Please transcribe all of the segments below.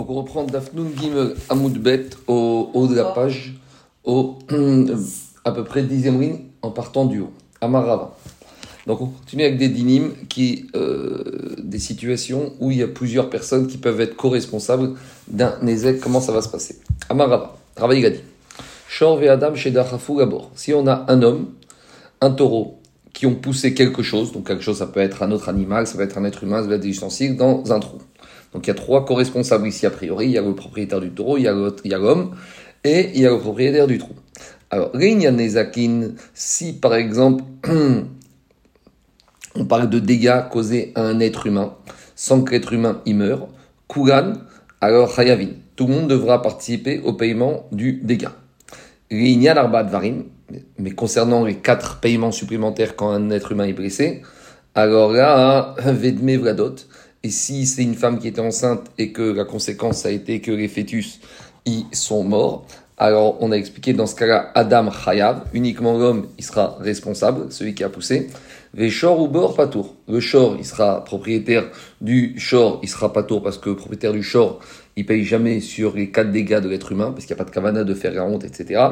Donc on reprend Dafnun Gimel Amoudbet au haut de la page, au à peu près dixième ligne en partant du haut. Amarava. Donc on continue avec des dinim, qui, euh, des situations où il y a plusieurs personnes qui peuvent être co-responsables d'un Nézek. Comment ça va se passer? Amarava. Travail il a dit. Shor Adam chez Gabor. Si on a un homme, un taureau, qui ont poussé quelque chose, donc quelque chose ça peut être un autre animal, ça peut être un être humain, ça peut être des ustensiles, dans un trou. Donc il y a trois co-responsables ici a priori. Il y a le propriétaire du taureau, il y a l'homme et il y a le propriétaire du trou. Alors, Nezakin, si par exemple on parle de dégâts causés à un être humain sans que l'être humain y meure, Kugan, alors Hayavin. Tout le monde devra participer au paiement du dégât. Varim, mais concernant les quatre paiements supplémentaires quand un être humain est blessé, alors là, Vedme Vladot, et si c'est une femme qui était enceinte et que la conséquence a été que les fœtus y sont morts, alors on a expliqué dans ce cas-là Adam Chayav, uniquement l'homme il sera responsable, celui qui a poussé. Véchor ou bord patour. Le shor il sera propriétaire du shor, il sera patour parce que le propriétaire du shor il paye jamais sur les quatre dégâts de l'être humain parce qu'il n'y a pas de kavana de faire la honte, etc.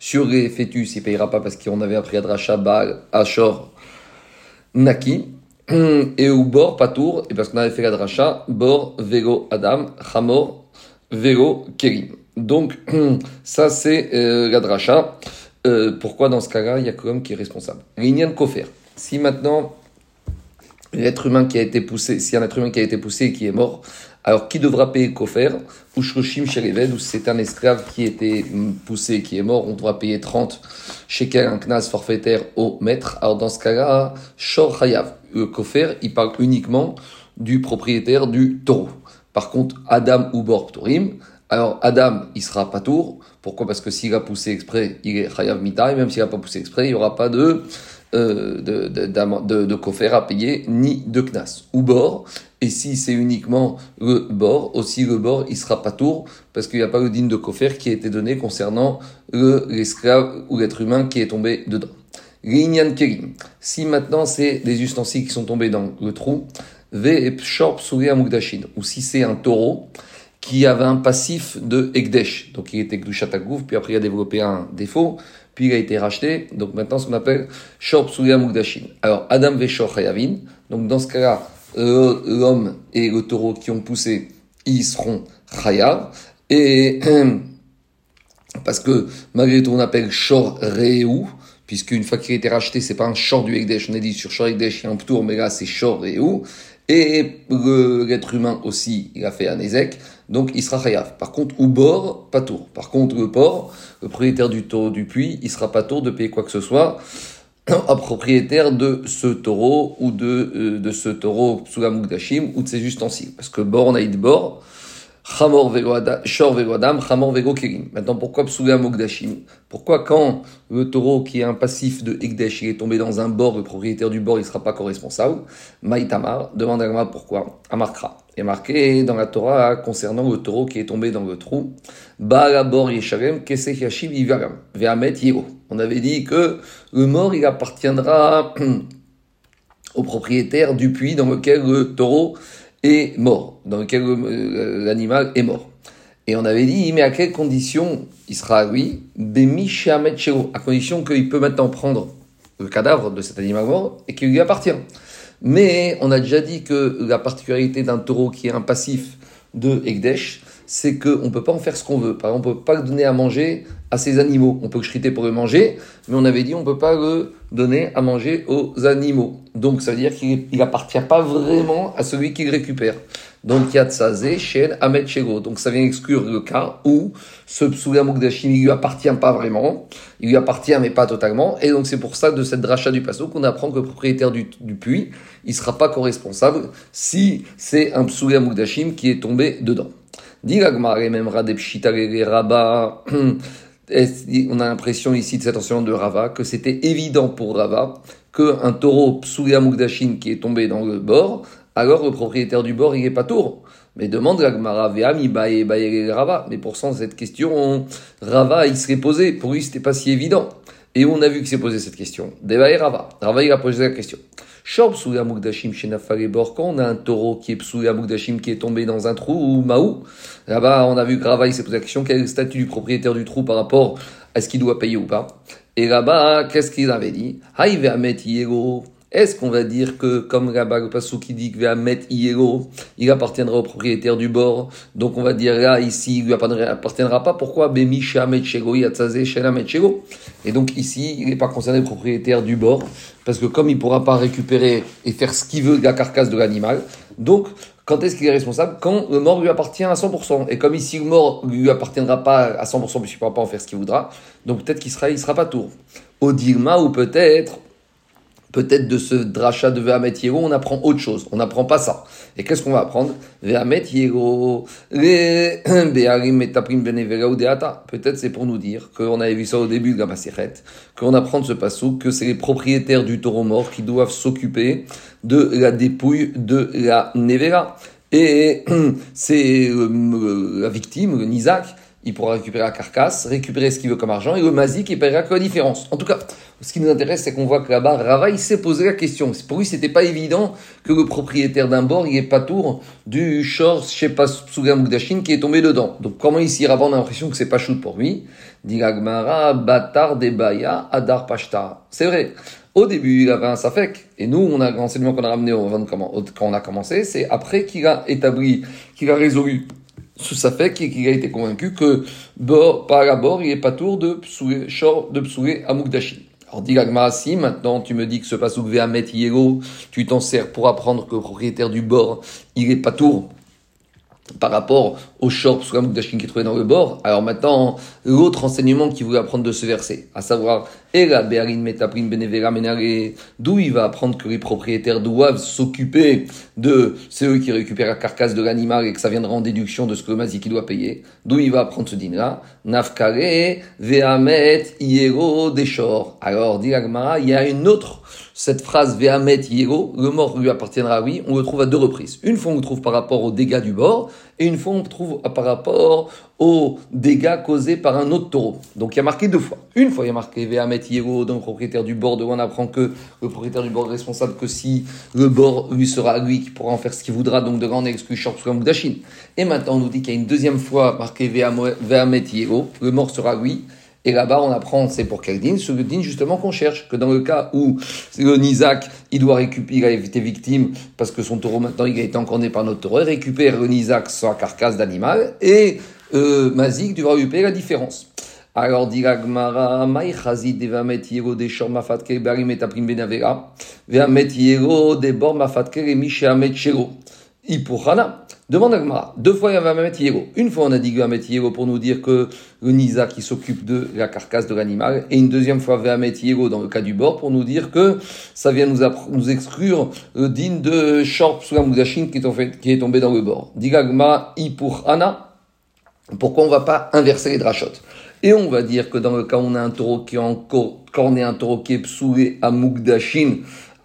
Sur les fœtus il payera pas parce qu'on avait appris à Dracha Baal, Ashor, Naki. Et au bord, patour, et parce qu'on avait fait la dracha, bord, vélo, adam, chamor, vélo, kerim. Donc, ça c'est euh, la dracha. Euh, pourquoi dans ce cas-là, il y a que l'homme qui est responsable? L'ignan kofer. Si maintenant, l'être humain qui a été poussé, si un être humain qui a été poussé et qui est mort, alors qui devra payer kofer? Ou shroshim shereved, ou c'est un esclave qui a été poussé et qui est mort, on devra payer 30 shekel, un knas forfaitaire au maître. Alors dans ce cas-là, shor hayav le kofer, il parle uniquement du propriétaire du taureau. Par contre, Adam ou Bor alors Adam, il sera pas tour. Pourquoi? Parce que s'il a poussé exprès, il est chayav mitai. Même s'il n'a pas poussé exprès, il n'y aura pas de, euh, de, de, à payer, ni de knas. Ou bord. Et si c'est uniquement le bord, aussi le bord, il sera pas tour. Parce qu'il n'y a pas le digne de kofer qui a été donné concernant l'esclave ou l'être humain qui est tombé dedans. L'inyan kerim. Si maintenant c'est des ustensiles qui sont tombés dans le trou, ve. Ou si c'est un taureau qui avait un passif de ekdesh. Donc il était gdushat puis après il a développé un défaut, il a été racheté. Donc maintenant ce qu'on appelle shorp mugdashin. Alors Adam ve hayavin. Donc dans ce cas-là, l'homme et le taureau qui ont poussé, ils seront chayav. Et parce que malgré tout on appelle shor reu puisqu'une fois qu'il a été racheté, c'est pas un short du Ekdesh. On a dit sur short Ekdesh, il y a un mais là, c'est short et où. Et l'être humain aussi, il a fait un Ezek, donc il sera chayav. Par contre, ou bord, pas tour. Par contre, le port, le propriétaire du taureau du puits, il sera pas tour de payer quoi que ce soit à propriétaire de ce taureau ou de, euh, de ce taureau Mugdashim ou de ses ustensiles. Parce que bord, on a dit bord, Chamor Shor Adam, Chamor Vego Kirim. Maintenant, pourquoi Psuga Mogdashim Pourquoi quand le taureau qui est un passif de Ekdesh, il est tombé dans un bord, le propriétaire du bord, il ne sera pas co-responsable? Maïtamar demande à pourquoi Amarkra. Est marqué dans la Torah concernant le taureau qui est tombé dans le trou. On avait dit que le mort, il appartiendra au propriétaire du puits dans lequel le taureau est mort, dans lequel euh, l'animal est mort. Et on avait dit, mais à quelles conditions il sera, oui, à condition qu'il peut maintenant prendre le cadavre de cet animal mort et qu'il lui appartient. Mais on a déjà dit que la particularité d'un taureau qui est un passif de Ekdesh, c'est qu'on ne peut pas en faire ce qu'on veut. Par exemple, on ne peut pas donner à manger à ses animaux. On peut le chriter pour le manger, mais on avait dit on ne peut pas le donner à manger aux animaux. Donc ça veut dire qu'il n'appartient pas vraiment à celui qui le récupère. Donc Yatsazé, Shen, Ahmed Shego. Donc ça vient exclure le cas où ce Psuga Mugdashim ne lui appartient pas vraiment. Il lui appartient mais pas totalement. Et donc c'est pour ça de cette dracha du passo qu'on apprend que le propriétaire du, puits, il ne sera pas co-responsable si c'est un Psuga Mugdashim qui est tombé dedans. Dit même Rabat. On a l'impression ici de cet enseignement de Rava que c'était évident pour Rava qu'un taureau Psuga Mugdashin qui est tombé dans le bord, alors le propriétaire du bord, il n'est pas tour. Mais demande Gagmara, Rava. Mais pour ça, cette question, Rava, il serait posé. Pour lui, c'était pas si évident. Et on a vu qu'il s'est posé cette question. Rava. Rava, il a posé la question. Shor psoula mugdashim bor, quand on a un taureau qui est psoula mugdashim qui est tombé dans un trou ou maou, là-bas on a vu il s'est posé la question quel est le statut du propriétaire du trou par rapport à ce qu'il doit payer ou pas? Et là-bas, qu'est-ce qu'il avait dit? Est-ce qu'on va dire que, comme là-bas qui dit que Iero, il appartiendra au propriétaire du bord, donc on va dire là, ici, il lui appartiendra pas. Pourquoi? Et donc ici, il n'est pas concerné le propriétaire du bord, parce que comme il ne pourra pas récupérer et faire ce qu'il veut de la carcasse de l'animal, donc quand est-ce qu'il est responsable? Quand le mort lui appartient à 100%. Et comme ici, le mort lui appartiendra pas à 100%, puisqu'il ne pourra pas en faire ce qu'il voudra, donc peut-être qu'il sera, sera pas tour. Au ou peut-être peut-être de ce dracha de Vehamet Yego, on apprend autre chose. On n'apprend pas ça. Et qu'est-ce qu'on va apprendre? Vehamet Yego, Peut-être c'est pour nous dire qu'on avait vu ça au début de Gamasichet, qu'on apprend de ce passou que c'est les propriétaires du taureau mort qui doivent s'occuper de la dépouille de la Nevera. Et c'est euh, la victime, le Nizak, il pourra récupérer la carcasse, récupérer ce qu'il veut comme argent, et le mazik, il paiera que la différence. En tout cas, ce qui nous intéresse, c'est qu'on voit que là-bas, Rava, il s'est posé la question. Pour lui, c'était pas évident que le propriétaire d'un bord, il ait pas tour du short, je sais pas, Mugdashin, qui est tombé dedans. Donc, comment ici, Rava, on a l'impression que c'est pas shoot pour lui. Dit Batar Debaya, Adar Pashta. C'est vrai. Au début, il avait un safek. Et nous, on a l'enseignement qu'on a ramené au, quand on a commencé, c'est après qu'il a établi, qu'il a résolu sous sa fait qu'il a été convaincu que par rapport, il n'est pas tour de psoué, de psoué à Mukdashi. Alors dit si maintenant tu me dis que ce pasouk Vehamet Yego, tu t'en sers pour apprendre que le propriétaire du bord, il est pas tour par rapport au short Mukdashin qui est trouvé dans le bord. Alors maintenant, l'autre enseignement qu'il voulait apprendre de ce verset, à savoir, d'où il va apprendre que les propriétaires doivent s'occuper de ceux qui récupèrent la carcasse de l'animal et que ça viendra en déduction de ce que le mazik doit payer. D'où il va apprendre ce din-là Nafkare, Vehamet, Iero, Deshor. Alors, dit il y a une autre cette phrase Vehamet Yego, le mort lui appartiendra, oui, on le trouve à deux reprises. Une fois on le trouve par rapport aux dégâts du bord, et une fois on le trouve par rapport aux dégâts causés par un autre taureau. Donc il y a marqué deux fois. Une fois il y a marqué Vehamet Yego, donc propriétaire du bord, de où on apprend que le propriétaire du bord est responsable que si le bord lui sera lui qui pourra en faire ce qu'il voudra, donc de grande exclu short d'Achine. Et maintenant on nous dit qu'il y a une deuxième fois marqué Vehamet Yego, le mort sera lui. Et là-bas, on apprend, c'est pour quel din Ce din, justement, qu'on cherche. Que dans le cas où le Nizak, il doit récupérer, il a été victime parce que son taureau, maintenant, il a été encorné par notre taureau, il récupère le Nizak sa carcasse d'animal et euh, Mazik devra payer la différence. Alors, dit Gmara, Maï Chazid, Devamet Yego, Deshor, Mafatke, Barim, Etaprim, Benavera, Veamet Yego, Debor, Mafatke, Remi, Sheamet, Shego. Ipurana. Demande à Gmara. Deux fois, il y avait Vamet Yego. Une fois, on a dit Vamet Yego pour nous dire que le Nisa qui s'occupe de la carcasse de l'animal. Et une deuxième fois, Vamet Yego dans le cas du bord pour nous dire que ça vient nous, nous exclure le din de Shorp Sugamudashin qui, qui est tombé dans le bord. Digagma Ipurana. Pourquoi on va pas inverser les drachotes? Et on va dire que dans le cas où on a un taureau qui est encore, est un taureau qui est psoulé à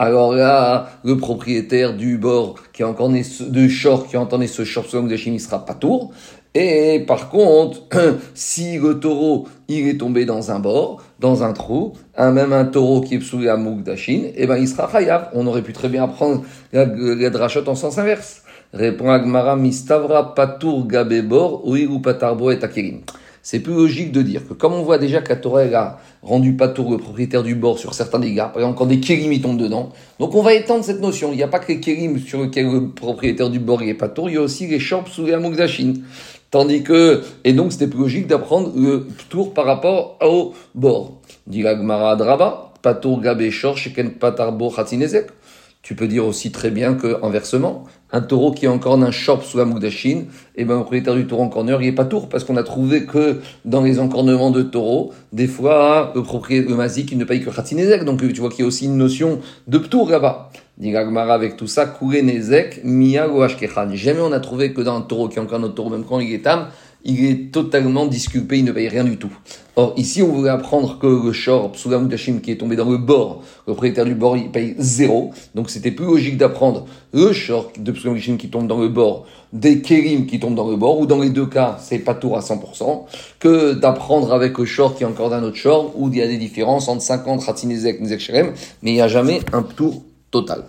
alors là, le propriétaire du bord qui né ce, de short, qui a entendu ce short selon de chimie sera pas tour. Et par contre, si le taureau, il est tombé dans un bord, dans un trou, même un taureau qui est sous la d'Achine, eh ben, il sera chayav. On aurait pu très bien apprendre la, la en sens inverse. Répond Agmara, mistavra patour gabebor, ou patarbo et akirim c'est plus logique de dire que comme on voit déjà que a rendu pas tout le propriétaire du bord sur certains dégâts, par exemple quand des kérim tombent dedans, donc on va étendre cette notion. Il n'y a pas que les kérim sur lesquels le propriétaire du bord est pas tour, il y a aussi les champs sous les amogdachines. Tandis que, et donc c'était plus logique d'apprendre le tour par rapport au bord. Dit la Draba, patour gabé shor, sheken patarbo khatinezek. Tu peux dire aussi très bien que, inversement, un taureau qui est encore un shop sous la moudachine, et eh ben, le propriétaire du taureau encorneur, il est pas tour, parce qu'on a trouvé que dans les encornements de taureaux, des fois, le propriétaire, le il ne paye que khatinezek. Donc, tu vois qu'il y a aussi une notion de ptour là-bas. Avec tout ça, nezek, miya Jamais on a trouvé que dans un taureau qui est encore un taureau, même quand il est âme, il est totalement disculpé, il ne paye rien du tout. Or, ici, on voulait apprendre que le shor, Psulam qui est tombé dans le bord, le propriétaire du bord, il paye zéro. Donc, c'était plus logique d'apprendre le shor de Psulam qui tombe dans le bord, des Kérim qui tombent dans le bord, ou dans les deux cas, c'est pas tour à 100%, que d'apprendre avec le shor qui est encore d'un autre shor, où il y a des différences entre 50 Ratinezek, Nizek Sherem, mais il n'y a jamais un tour total.